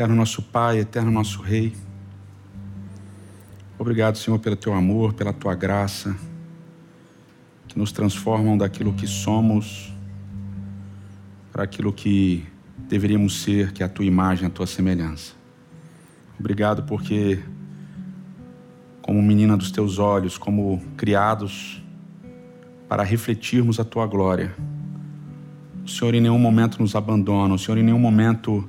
Eterno nosso Pai, eterno nosso Rei. Obrigado, Senhor, pelo teu amor, pela tua graça, que nos transformam daquilo que somos para aquilo que deveríamos ser, que é a tua imagem, a tua semelhança. Obrigado porque, como menina dos teus olhos, como criados para refletirmos a tua glória, o Senhor em nenhum momento nos abandona, o Senhor em nenhum momento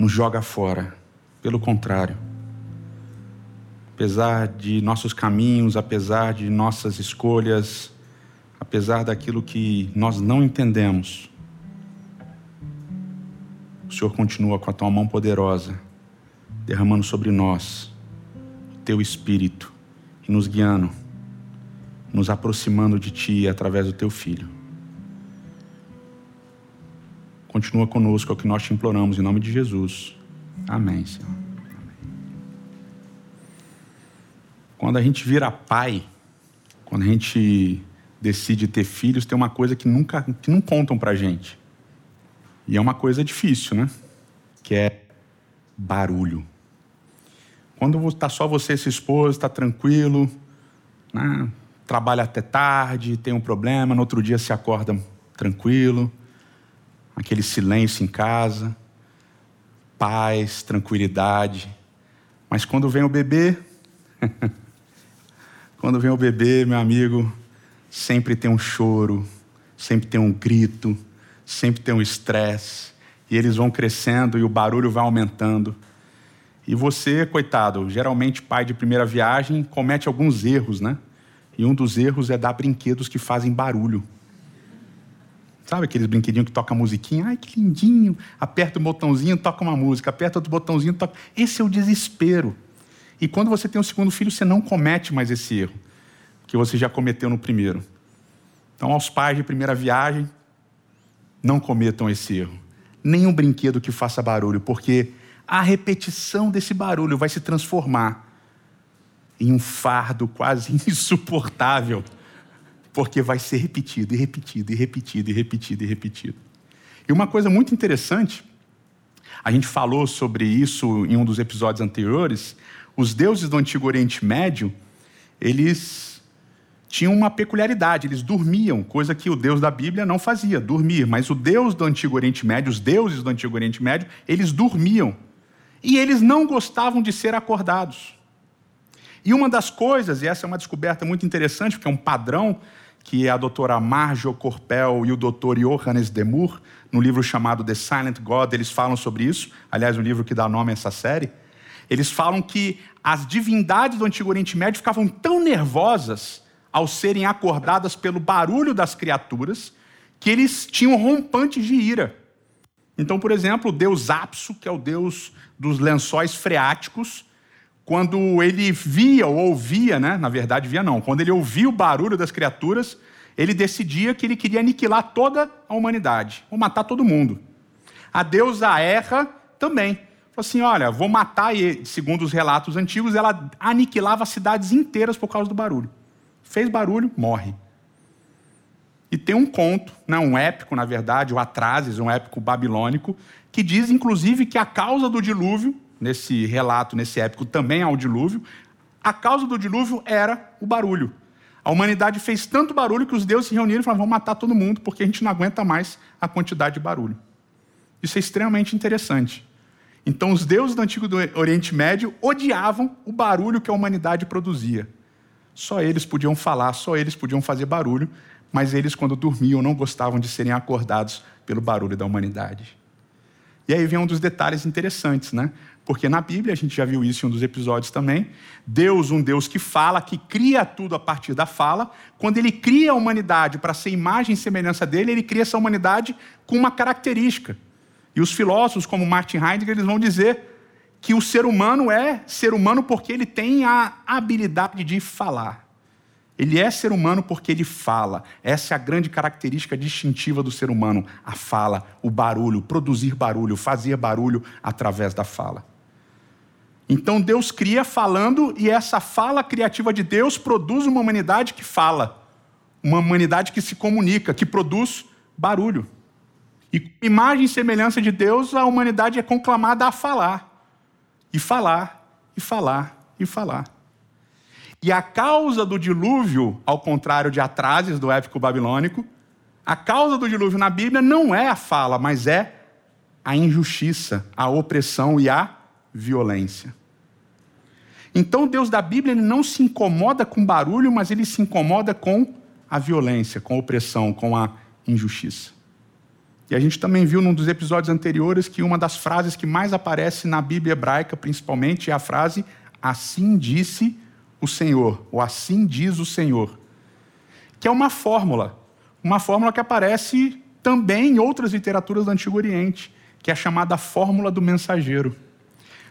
nos joga fora. Pelo contrário, apesar de nossos caminhos, apesar de nossas escolhas, apesar daquilo que nós não entendemos, o Senhor continua com a tua mão poderosa, derramando sobre nós o teu espírito e nos guiando, nos aproximando de ti através do teu filho. Continua conosco, é o que nós te imploramos, em nome de Jesus. Amém, Senhor. Quando a gente vira pai, quando a gente decide ter filhos, tem uma coisa que nunca que não contam pra gente. E é uma coisa difícil, né? Que é barulho. Quando está só você e sua esposa, está tranquilo, né? trabalha até tarde, tem um problema, no outro dia se acorda tranquilo, aquele silêncio em casa, paz, tranquilidade. Mas quando vem o bebê, Quando vem o bebê, meu amigo, sempre tem um choro, sempre tem um grito, sempre tem um estresse. E eles vão crescendo e o barulho vai aumentando. E você, coitado, geralmente pai de primeira viagem, comete alguns erros, né? E um dos erros é dar brinquedos que fazem barulho. Sabe aqueles brinquedinhos que toca musiquinha? Ai, que lindinho! Aperta o botãozinho, toca uma música. Aperta outro botãozinho, toca. Esse é o desespero. E quando você tem um segundo filho, você não comete mais esse erro que você já cometeu no primeiro. Então, aos pais de primeira viagem, não cometam esse erro. Nenhum brinquedo que faça barulho, porque a repetição desse barulho vai se transformar em um fardo quase insuportável, porque vai ser repetido e repetido e repetido e repetido e repetido. E uma coisa muito interessante, a gente falou sobre isso em um dos episódios anteriores, os deuses do Antigo Oriente Médio, eles tinham uma peculiaridade, eles dormiam, coisa que o Deus da Bíblia não fazia, dormir. Mas o Deus do Antigo Oriente Médio, os deuses do Antigo Oriente Médio, eles dormiam. E eles não gostavam de ser acordados. E uma das coisas, e essa é uma descoberta muito interessante, porque é um padrão que a doutora Marjo Corpel e o doutor Johannes Demur, no livro chamado The Silent God, eles falam sobre isso. Aliás, o livro que dá nome a essa série. Eles falam que as divindades do Antigo Oriente Médio ficavam tão nervosas ao serem acordadas pelo barulho das criaturas que eles tinham rompantes de ira. Então, por exemplo, o deus Apso, que é o deus dos lençóis freáticos, quando ele via ou ouvia, né? na verdade via não, quando ele ouvia o barulho das criaturas, ele decidia que ele queria aniquilar toda a humanidade, ou matar todo mundo. A deusa Erra também Falou assim: olha, vou matar, e segundo os relatos antigos, ela aniquilava cidades inteiras por causa do barulho. Fez barulho, morre. E tem um conto, né, um épico, na verdade, o Atrases, um épico babilônico, que diz, inclusive, que a causa do dilúvio, nesse relato, nesse épico também há o dilúvio, a causa do dilúvio era o barulho. A humanidade fez tanto barulho que os deuses se reuniram e falaram: vamos matar todo mundo, porque a gente não aguenta mais a quantidade de barulho. Isso é extremamente interessante. Então, os deuses do Antigo Oriente Médio odiavam o barulho que a humanidade produzia. Só eles podiam falar, só eles podiam fazer barulho, mas eles, quando dormiam, não gostavam de serem acordados pelo barulho da humanidade. E aí vem um dos detalhes interessantes, né? Porque na Bíblia, a gente já viu isso em um dos episódios também, Deus, um Deus que fala, que cria tudo a partir da fala, quando ele cria a humanidade para ser imagem e semelhança dele, ele cria essa humanidade com uma característica. E os filósofos, como Martin Heidegger, eles vão dizer que o ser humano é ser humano porque ele tem a habilidade de falar. Ele é ser humano porque ele fala. Essa é a grande característica distintiva do ser humano: a fala, o barulho, produzir barulho, fazer barulho através da fala. Então Deus cria falando e essa fala criativa de Deus produz uma humanidade que fala, uma humanidade que se comunica, que produz barulho. E com imagem e semelhança de Deus, a humanidade é conclamada a falar. E falar, e falar, e falar. E a causa do dilúvio, ao contrário de Atrases, do épico babilônico, a causa do dilúvio na Bíblia não é a fala, mas é a injustiça, a opressão e a violência. Então, Deus da Bíblia ele não se incomoda com barulho, mas ele se incomoda com a violência, com a opressão, com a injustiça. E a gente também viu num dos episódios anteriores que uma das frases que mais aparece na Bíblia hebraica, principalmente, é a frase assim disse o Senhor, ou assim diz o Senhor, que é uma fórmula, uma fórmula que aparece também em outras literaturas do Antigo Oriente, que é a chamada fórmula do mensageiro.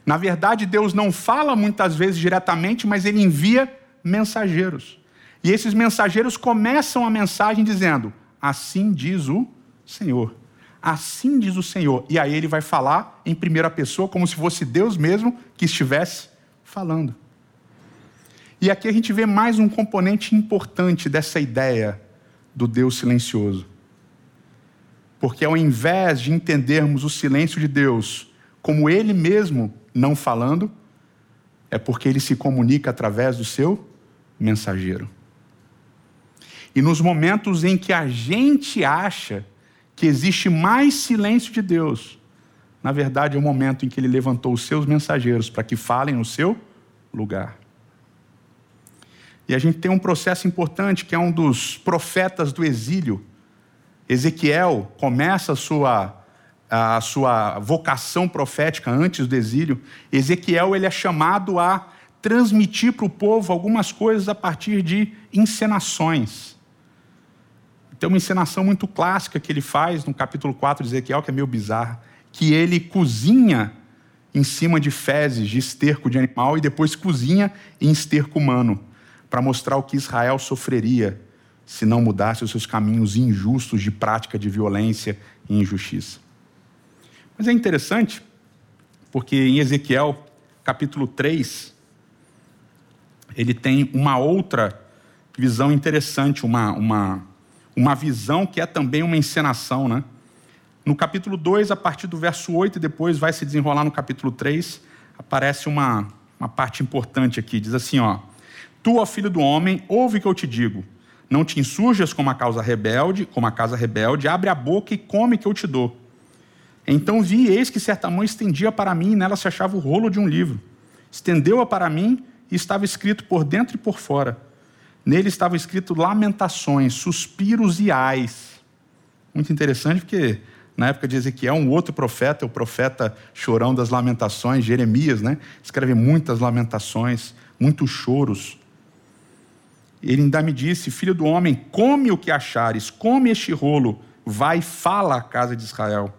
Na verdade, Deus não fala muitas vezes diretamente, mas ele envia mensageiros. E esses mensageiros começam a mensagem dizendo: Assim diz o Senhor. Assim diz o Senhor. E aí ele vai falar em primeira pessoa, como se fosse Deus mesmo que estivesse falando. E aqui a gente vê mais um componente importante dessa ideia do Deus silencioso. Porque ao invés de entendermos o silêncio de Deus como Ele mesmo não falando, é porque Ele se comunica através do seu mensageiro. E nos momentos em que a gente acha que existe mais silêncio de Deus, na verdade é o momento em que ele levantou os seus mensageiros para que falem no seu lugar. E a gente tem um processo importante que é um dos profetas do exílio. Ezequiel começa a sua, a sua vocação profética antes do exílio. Ezequiel ele é chamado a transmitir para o povo algumas coisas a partir de encenações. Tem uma encenação muito clássica que ele faz no capítulo 4 de Ezequiel, que é meio bizarra, que ele cozinha em cima de fezes, de esterco de animal, e depois cozinha em esterco humano, para mostrar o que Israel sofreria se não mudasse os seus caminhos injustos de prática de violência e injustiça. Mas é interessante, porque em Ezequiel, capítulo 3, ele tem uma outra visão interessante, uma, uma, uma visão que é também uma encenação, né? No capítulo 2, a partir do verso 8, e depois vai se desenrolar no capítulo 3, aparece uma, uma parte importante aqui. Diz assim: ó, Tu, ó filho do homem, ouve o que eu te digo. Não te insurjas como a causa rebelde, como a casa rebelde, abre a boca e come que eu te dou. Então vi, eis que certa mão estendia para mim, e nela se achava o rolo de um livro. Estendeu-a para mim, e estava escrito por dentro e por fora Nele estava escrito lamentações, suspiros e ais. Muito interessante, porque na época de Ezequiel, um outro profeta, o profeta chorão das lamentações, Jeremias, né? escreve muitas lamentações, muitos choros. Ele ainda me disse: Filho do homem, come o que achares, come este rolo, vai e fala à casa de Israel.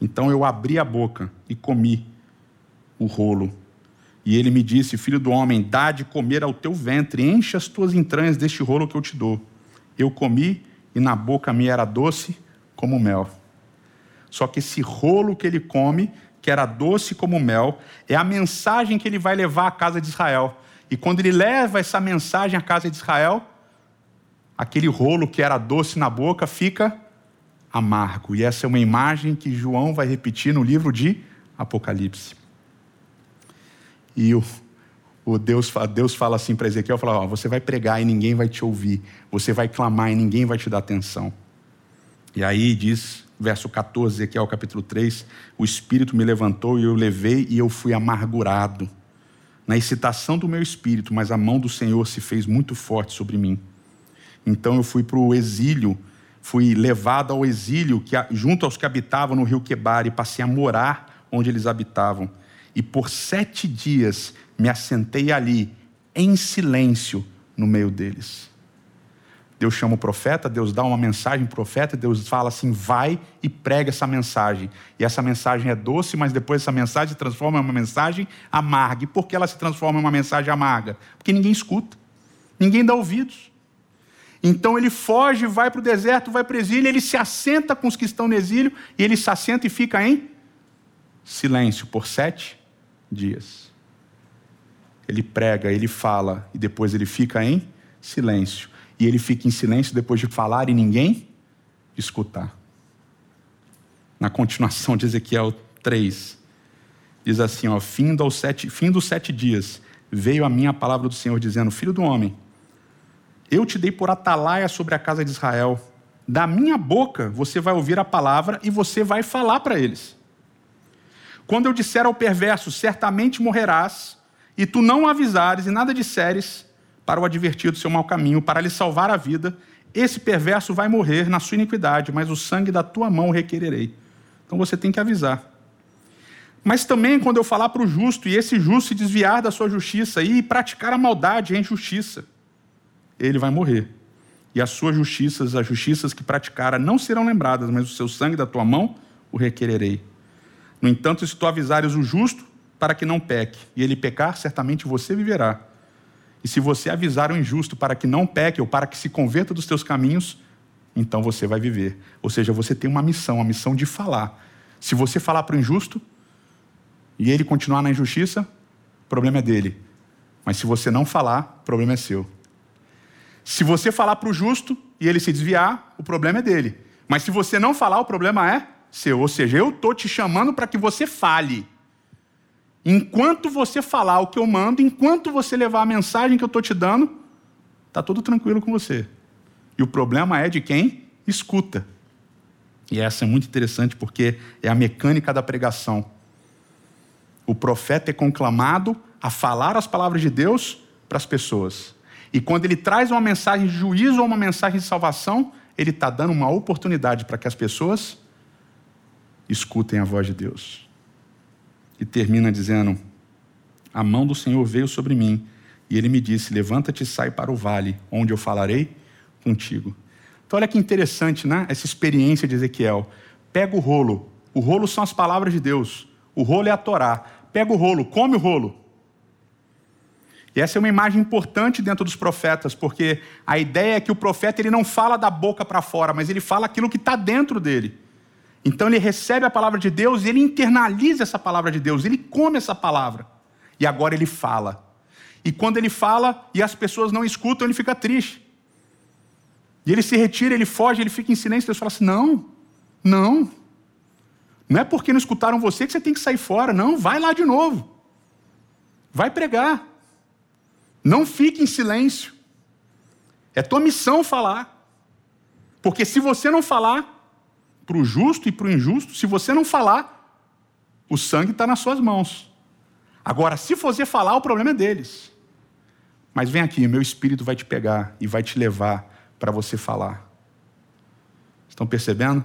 Então eu abri a boca e comi o rolo e ele me disse: Filho do homem, dá de comer ao teu ventre, enche as tuas entranhas deste rolo que eu te dou. Eu comi e na boca me era doce como mel. Só que esse rolo que ele come, que era doce como mel, é a mensagem que ele vai levar à casa de Israel. E quando ele leva essa mensagem à casa de Israel, aquele rolo que era doce na boca fica amargo. E essa é uma imagem que João vai repetir no livro de Apocalipse. E o, o Deus, Deus fala assim para Ezequiel: fala, você vai pregar e ninguém vai te ouvir, você vai clamar e ninguém vai te dar atenção. E aí diz, verso 14, Ezequiel capítulo 3: O Espírito me levantou e eu levei e eu fui amargurado na excitação do meu espírito, mas a mão do Senhor se fez muito forte sobre mim. Então eu fui para o exílio, fui levado ao exílio que, junto aos que habitavam no rio Quebar e passei a morar onde eles habitavam e por sete dias me assentei ali, em silêncio, no meio deles. Deus chama o profeta, Deus dá uma mensagem para o profeta, Deus fala assim: vai e prega essa mensagem. E essa mensagem é doce, mas depois essa mensagem se transforma em uma mensagem amarga. E por que ela se transforma em uma mensagem amarga? Porque ninguém escuta, ninguém dá ouvidos. Então ele foge, vai para o deserto, vai para o exílio, ele se assenta com os que estão no exílio, e ele se assenta e fica em silêncio por sete dias. Ele prega, ele fala e depois ele fica em silêncio. E ele fica em silêncio depois de falar e ninguém escutar. na continuação de Ezequiel 3, diz assim: ó, fim, dos sete, fim dos sete dias, veio a minha palavra do Senhor, dizendo: Filho do homem, eu te dei por atalaia sobre a casa de Israel. Da minha boca você vai ouvir a palavra e você vai falar para eles. Quando eu disser ao perverso, certamente morrerás, e tu não avisares e nada disseres para o advertir do seu mau caminho, para lhe salvar a vida, esse perverso vai morrer na sua iniquidade, mas o sangue da tua mão requererei. Então você tem que avisar. Mas também quando eu falar para o justo, e esse justo se desviar da sua justiça e praticar a maldade e a injustiça, ele vai morrer. E as suas justiças, as justiças que praticara, não serão lembradas, mas o seu sangue da tua mão o requererei. No entanto, se tu avisares o justo para que não peque, e ele pecar, certamente você viverá. E se você avisar o injusto para que não peque ou para que se converta dos teus caminhos, então você vai viver. Ou seja, você tem uma missão, a missão de falar. Se você falar para o injusto e ele continuar na injustiça, o problema é dele. Mas se você não falar, o problema é seu. Se você falar para o justo e ele se desviar, o problema é dele. Mas se você não falar, o problema é seu. Ou seja, eu estou te chamando para que você fale. Enquanto você falar o que eu mando, enquanto você levar a mensagem que eu estou te dando, está tudo tranquilo com você. E o problema é de quem escuta. E essa é muito interessante porque é a mecânica da pregação. O profeta é conclamado a falar as palavras de Deus para as pessoas. E quando ele traz uma mensagem de juízo ou uma mensagem de salvação, ele está dando uma oportunidade para que as pessoas escutem a voz de Deus. E termina dizendo: A mão do Senhor veio sobre mim, e ele me disse: Levanta-te e sai para o vale, onde eu falarei contigo. Então, olha que interessante, né? Essa experiência de Ezequiel. Pega o rolo. O rolo são as palavras de Deus. O rolo é a Torá. Pega o rolo, come o rolo. E essa é uma imagem importante dentro dos profetas, porque a ideia é que o profeta ele não fala da boca para fora, mas ele fala aquilo que está dentro dele. Então ele recebe a palavra de Deus e ele internaliza essa palavra de Deus, ele come essa palavra. E agora ele fala. E quando ele fala e as pessoas não escutam, ele fica triste. E ele se retira, ele foge, ele fica em silêncio. Deus fala assim: não, não. Não é porque não escutaram você que você tem que sair fora. Não, vai lá de novo. Vai pregar. Não fique em silêncio. É tua missão falar. Porque se você não falar, para o justo e para o injusto, se você não falar, o sangue está nas suas mãos. Agora, se você falar, o problema é deles. Mas vem aqui, meu espírito vai te pegar e vai te levar para você falar. Estão percebendo?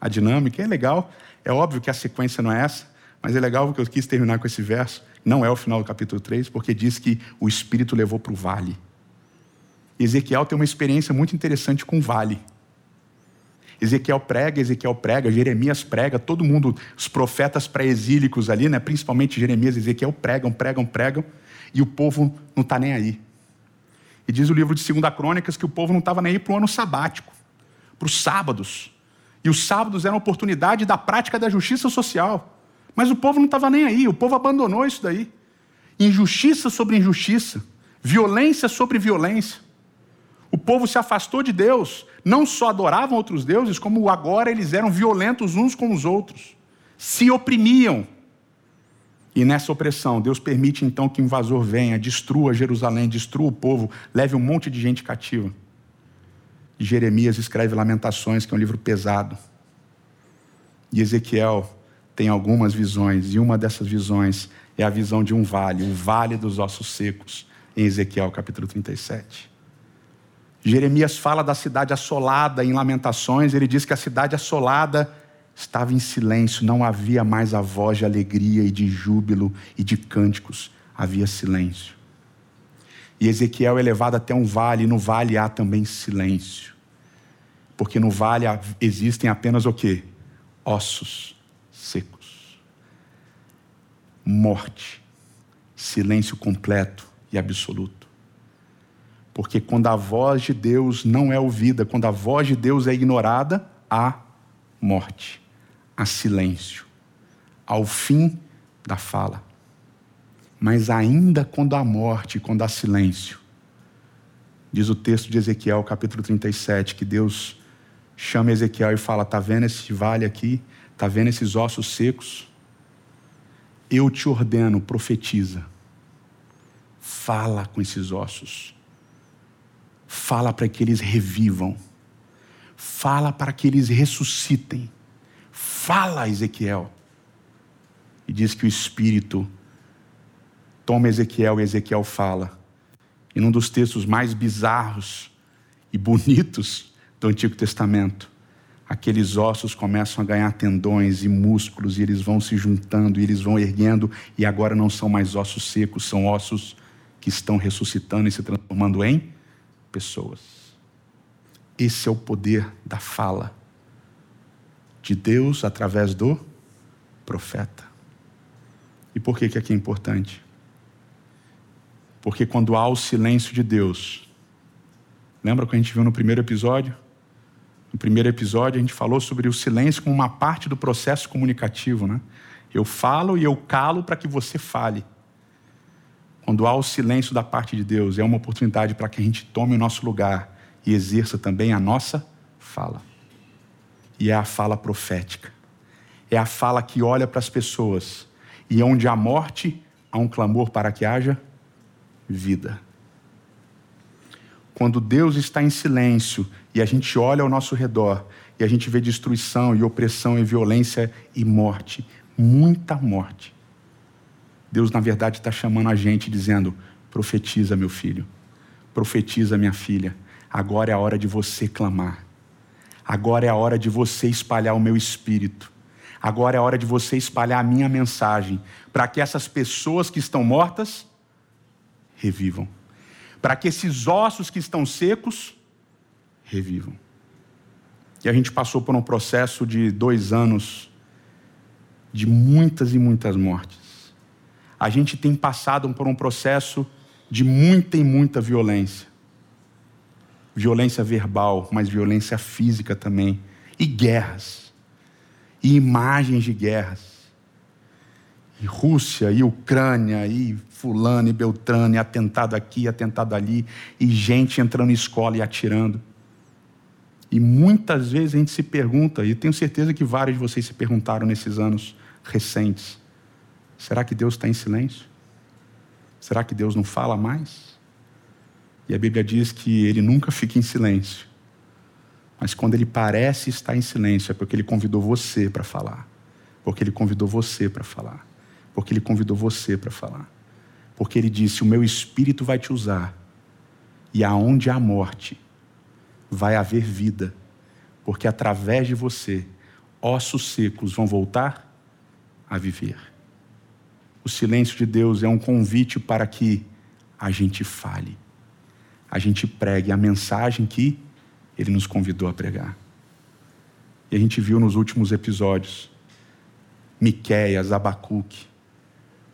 A dinâmica é legal. É óbvio que a sequência não é essa, mas é legal que eu quis terminar com esse verso. Não é o final do capítulo 3, porque diz que o Espírito levou para o vale. Ezequiel tem uma experiência muito interessante com o vale. Ezequiel prega, Ezequiel prega, Jeremias prega, todo mundo, os profetas pré-exílicos ali, né, principalmente Jeremias e Ezequiel pregam, pregam, pregam, e o povo não está nem aí. E diz o livro de 2 Crônicas que o povo não estava nem aí para o ano sabático, para os sábados. E os sábados eram oportunidade da prática da justiça social. Mas o povo não estava nem aí, o povo abandonou isso daí. Injustiça sobre injustiça, violência sobre violência. O povo se afastou de Deus, não só adoravam outros deuses, como agora eles eram violentos uns com os outros, se oprimiam. E nessa opressão, Deus permite então que o invasor venha, destrua Jerusalém, destrua o povo, leve um monte de gente cativa. E Jeremias escreve Lamentações, que é um livro pesado. E Ezequiel tem algumas visões, e uma dessas visões é a visão de um vale, o vale dos ossos secos, em Ezequiel capítulo 37. Jeremias fala da cidade assolada em Lamentações, ele diz que a cidade assolada estava em silêncio, não havia mais a voz de alegria e de júbilo e de cânticos, havia silêncio. E Ezequiel é levado até um vale, e no vale há também silêncio. Porque no vale existem apenas o quê? Ossos secos. Morte. Silêncio completo e absoluto. Porque quando a voz de Deus não é ouvida, quando a voz de Deus é ignorada, há morte, há silêncio, ao fim da fala. Mas ainda quando há morte, quando há silêncio, diz o texto de Ezequiel, capítulo 37, que Deus chama Ezequiel e fala: Está vendo esse vale aqui? Está vendo esses ossos secos? Eu te ordeno, profetiza. Fala com esses ossos. Fala para que eles revivam. Fala para que eles ressuscitem. Fala, Ezequiel. E diz que o Espírito toma Ezequiel e Ezequiel fala. E num dos textos mais bizarros e bonitos do Antigo Testamento, aqueles ossos começam a ganhar tendões e músculos, e eles vão se juntando, e eles vão erguendo, e agora não são mais ossos secos, são ossos que estão ressuscitando e se transformando em pessoas. Esse é o poder da fala de Deus através do profeta. E por que, que aqui é importante? Porque quando há o silêncio de Deus, lembra que a gente viu no primeiro episódio? No primeiro episódio, a gente falou sobre o silêncio como uma parte do processo comunicativo. Né? Eu falo e eu calo para que você fale. Quando há o silêncio da parte de Deus, é uma oportunidade para que a gente tome o nosso lugar e exerça também a nossa fala. E é a fala profética. É a fala que olha para as pessoas e onde há morte, há um clamor para que haja vida. Quando Deus está em silêncio e a gente olha ao nosso redor e a gente vê destruição e opressão e violência e morte, muita morte. Deus, na verdade, está chamando a gente dizendo: profetiza, meu filho, profetiza, minha filha, agora é a hora de você clamar, agora é a hora de você espalhar o meu espírito, agora é a hora de você espalhar a minha mensagem, para que essas pessoas que estão mortas revivam, para que esses ossos que estão secos revivam. E a gente passou por um processo de dois anos de muitas e muitas mortes. A gente tem passado por um processo de muita e muita violência. Violência verbal, mas violência física também. E guerras. E imagens de guerras. E Rússia, e Ucrânia, e Fulano, e Beltrano, e atentado aqui, atentado ali. E gente entrando em escola e atirando. E muitas vezes a gente se pergunta, e tenho certeza que vários de vocês se perguntaram nesses anos recentes: será que Deus está em silêncio? Será que Deus não fala mais? E a Bíblia diz que ele nunca fica em silêncio. Mas quando ele parece estar em silêncio, é porque ele convidou você para falar. Porque ele convidou você para falar. Porque ele convidou você para falar. Porque ele disse: O meu espírito vai te usar. E aonde há morte, vai haver vida, porque através de você, ossos secos vão voltar a viver. O silêncio de Deus é um convite para que a gente fale, a gente pregue a mensagem que Ele nos convidou a pregar. E a gente viu nos últimos episódios, Miquéias, Abacuque,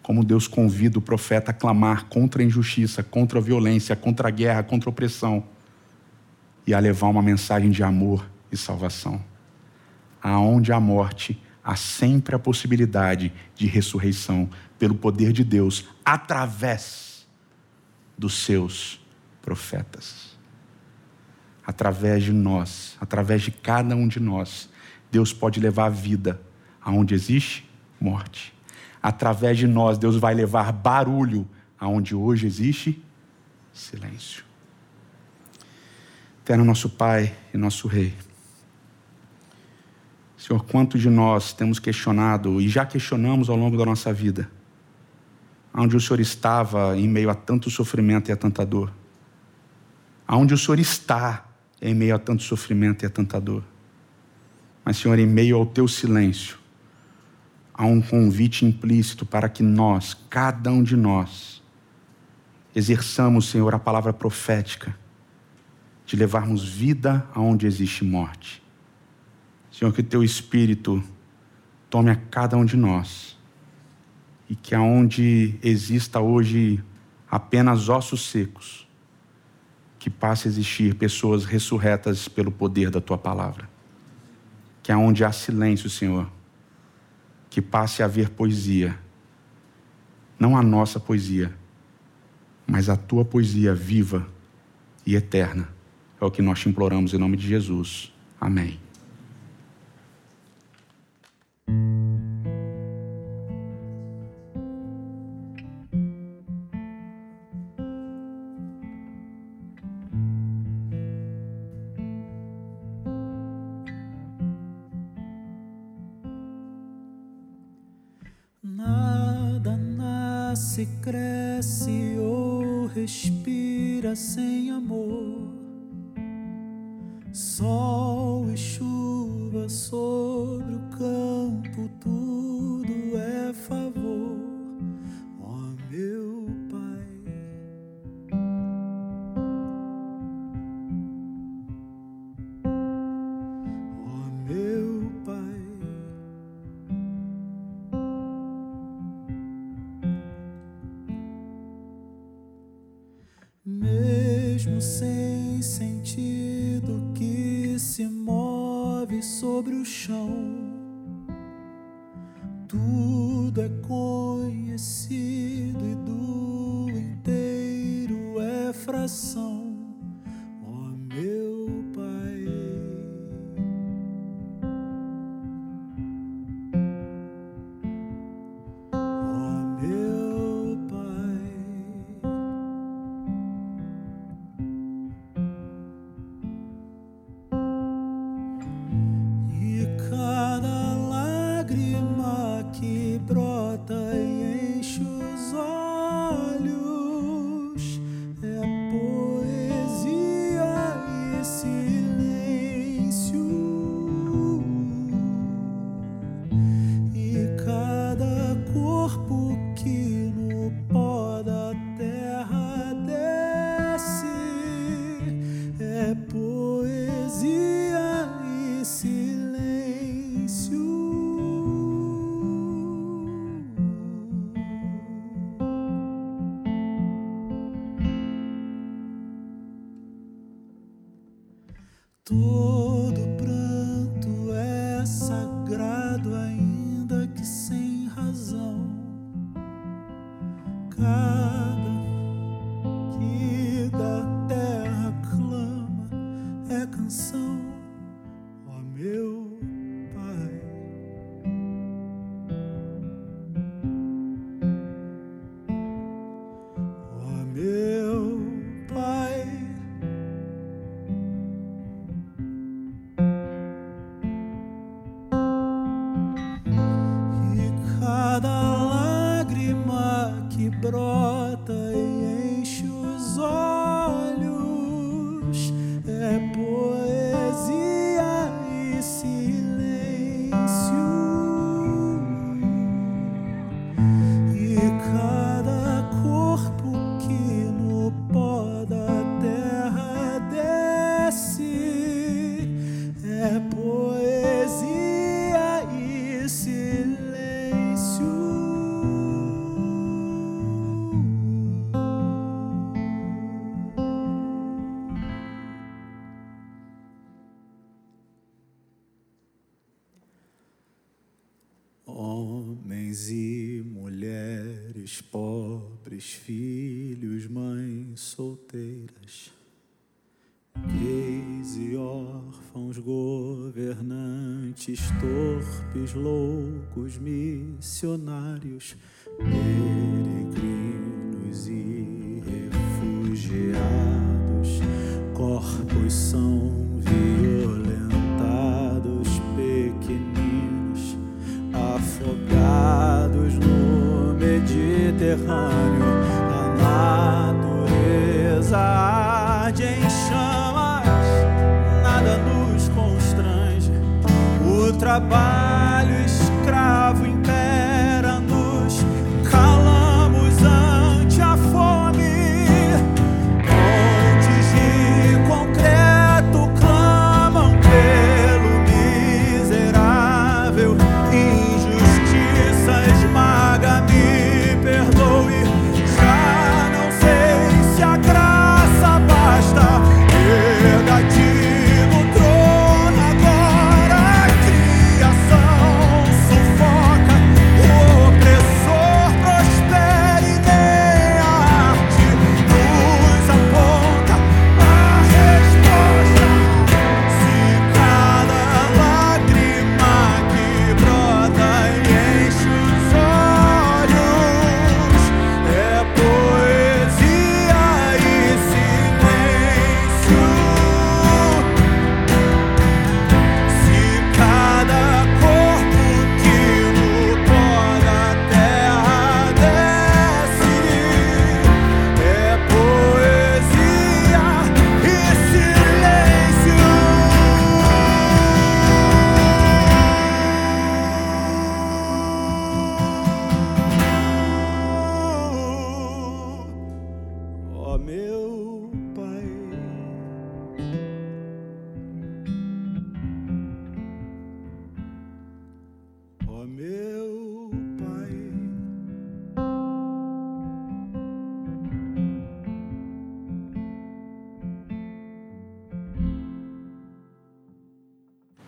como Deus convida o profeta a clamar contra a injustiça, contra a violência, contra a guerra, contra a opressão e a levar uma mensagem de amor e salvação. Aonde há morte, há sempre a possibilidade de ressurreição pelo poder de Deus através dos seus profetas. Através de nós, através de cada um de nós, Deus pode levar a vida aonde existe morte. Através de nós, Deus vai levar barulho aonde hoje existe silêncio. Eterno nosso Pai e nosso Rei. Senhor, quanto de nós temos questionado e já questionamos ao longo da nossa vida, onde o Senhor estava em meio a tanto sofrimento e a tanta dor, aonde o Senhor está em meio a tanto sofrimento e a tanta dor. Mas, Senhor, em meio ao teu silêncio, há um convite implícito para que nós, cada um de nós, exerçamos, Senhor, a palavra profética de levarmos vida aonde existe morte. Senhor, que teu Espírito tome a cada um de nós e que aonde exista hoje apenas ossos secos, que passe a existir pessoas ressurretas pelo poder da tua palavra. Que aonde há silêncio, Senhor, que passe a haver poesia. Não a nossa poesia, mas a tua poesia viva e eterna é o que nós te imploramos em nome de Jesus. Amém. time. Loucos missionários, peregrinos e refugiados, corpos são violentados, pequeninos, afogados no Mediterrâneo, a natureza arde em chamas, nada nos constrange, o trabalho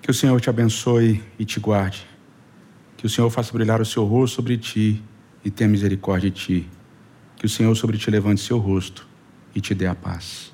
Que o Senhor te abençoe e te guarde. Que o Senhor faça brilhar o seu rosto sobre ti e tenha misericórdia de ti. Que o Senhor sobre ti levante seu rosto e te dê a paz.